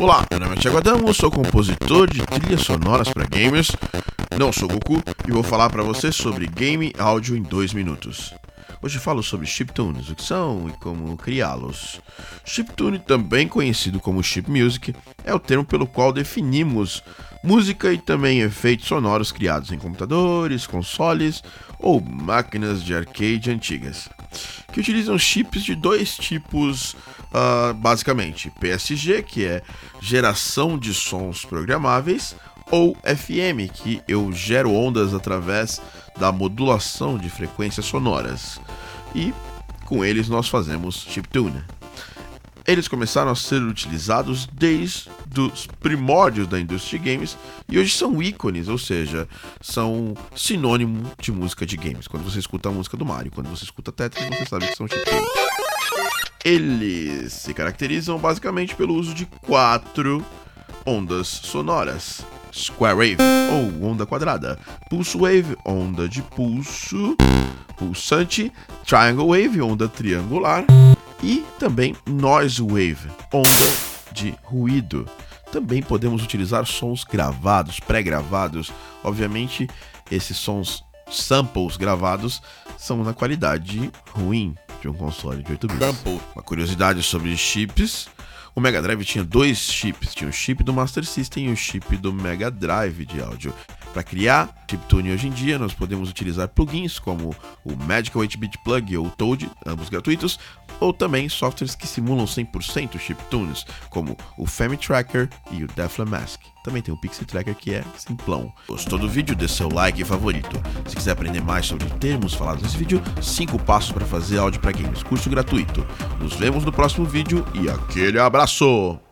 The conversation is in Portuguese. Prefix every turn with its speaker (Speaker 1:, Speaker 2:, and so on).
Speaker 1: Olá, meu nome é Thiago Adamo, sou compositor de trilhas sonoras para gamers. Não sou Goku e vou falar para você sobre game áudio em 2 minutos. Hoje falo sobre chiptunes, o que são e como criá-los. Chiptune, também conhecido como chip music, é o termo pelo qual definimos música e também efeitos sonoros criados em computadores, consoles ou máquinas de arcade antigas, que utilizam chips de dois tipos, uh, basicamente: PSG, que é geração de sons programáveis, ou FM, que eu gero ondas através da modulação de frequências sonoras. E com eles nós fazemos chiptune. Eles começaram a ser utilizados desde os primórdios da indústria de games e hoje são ícones, ou seja, são sinônimo de música de games. Quando você escuta a música do Mario, quando você escuta Tetris, você sabe que são chiptunes. Eles se caracterizam basicamente pelo uso de quatro ondas sonoras. Square Wave, ou onda quadrada, Pulse Wave, onda de pulso, pulsante, Triangle Wave, onda triangular, e também Noise Wave, onda de ruído. Também podemos utilizar sons gravados, pré-gravados. Obviamente, esses sons samples gravados são na qualidade ruim de um console de 8 bits. Sample. Uma curiosidade sobre chips o Mega Drive tinha dois chips, tinha o chip do Master System e o chip do Mega Drive de áudio. Para criar chiptune hoje em dia, nós podemos utilizar plugins como o Magical 8-Bit Plug ou Toad, ambos gratuitos, ou também softwares que simulam 100% chiptunes, como o Femi Tracker e o Defla Mask. Também tem o Pixie Tracker que é simplão. Gostou do vídeo? Dê seu like favorito. Se quiser aprender mais sobre termos falados nesse vídeo, 5 passos para fazer áudio para games, curso gratuito. Nos vemos no próximo vídeo e aquele abraço!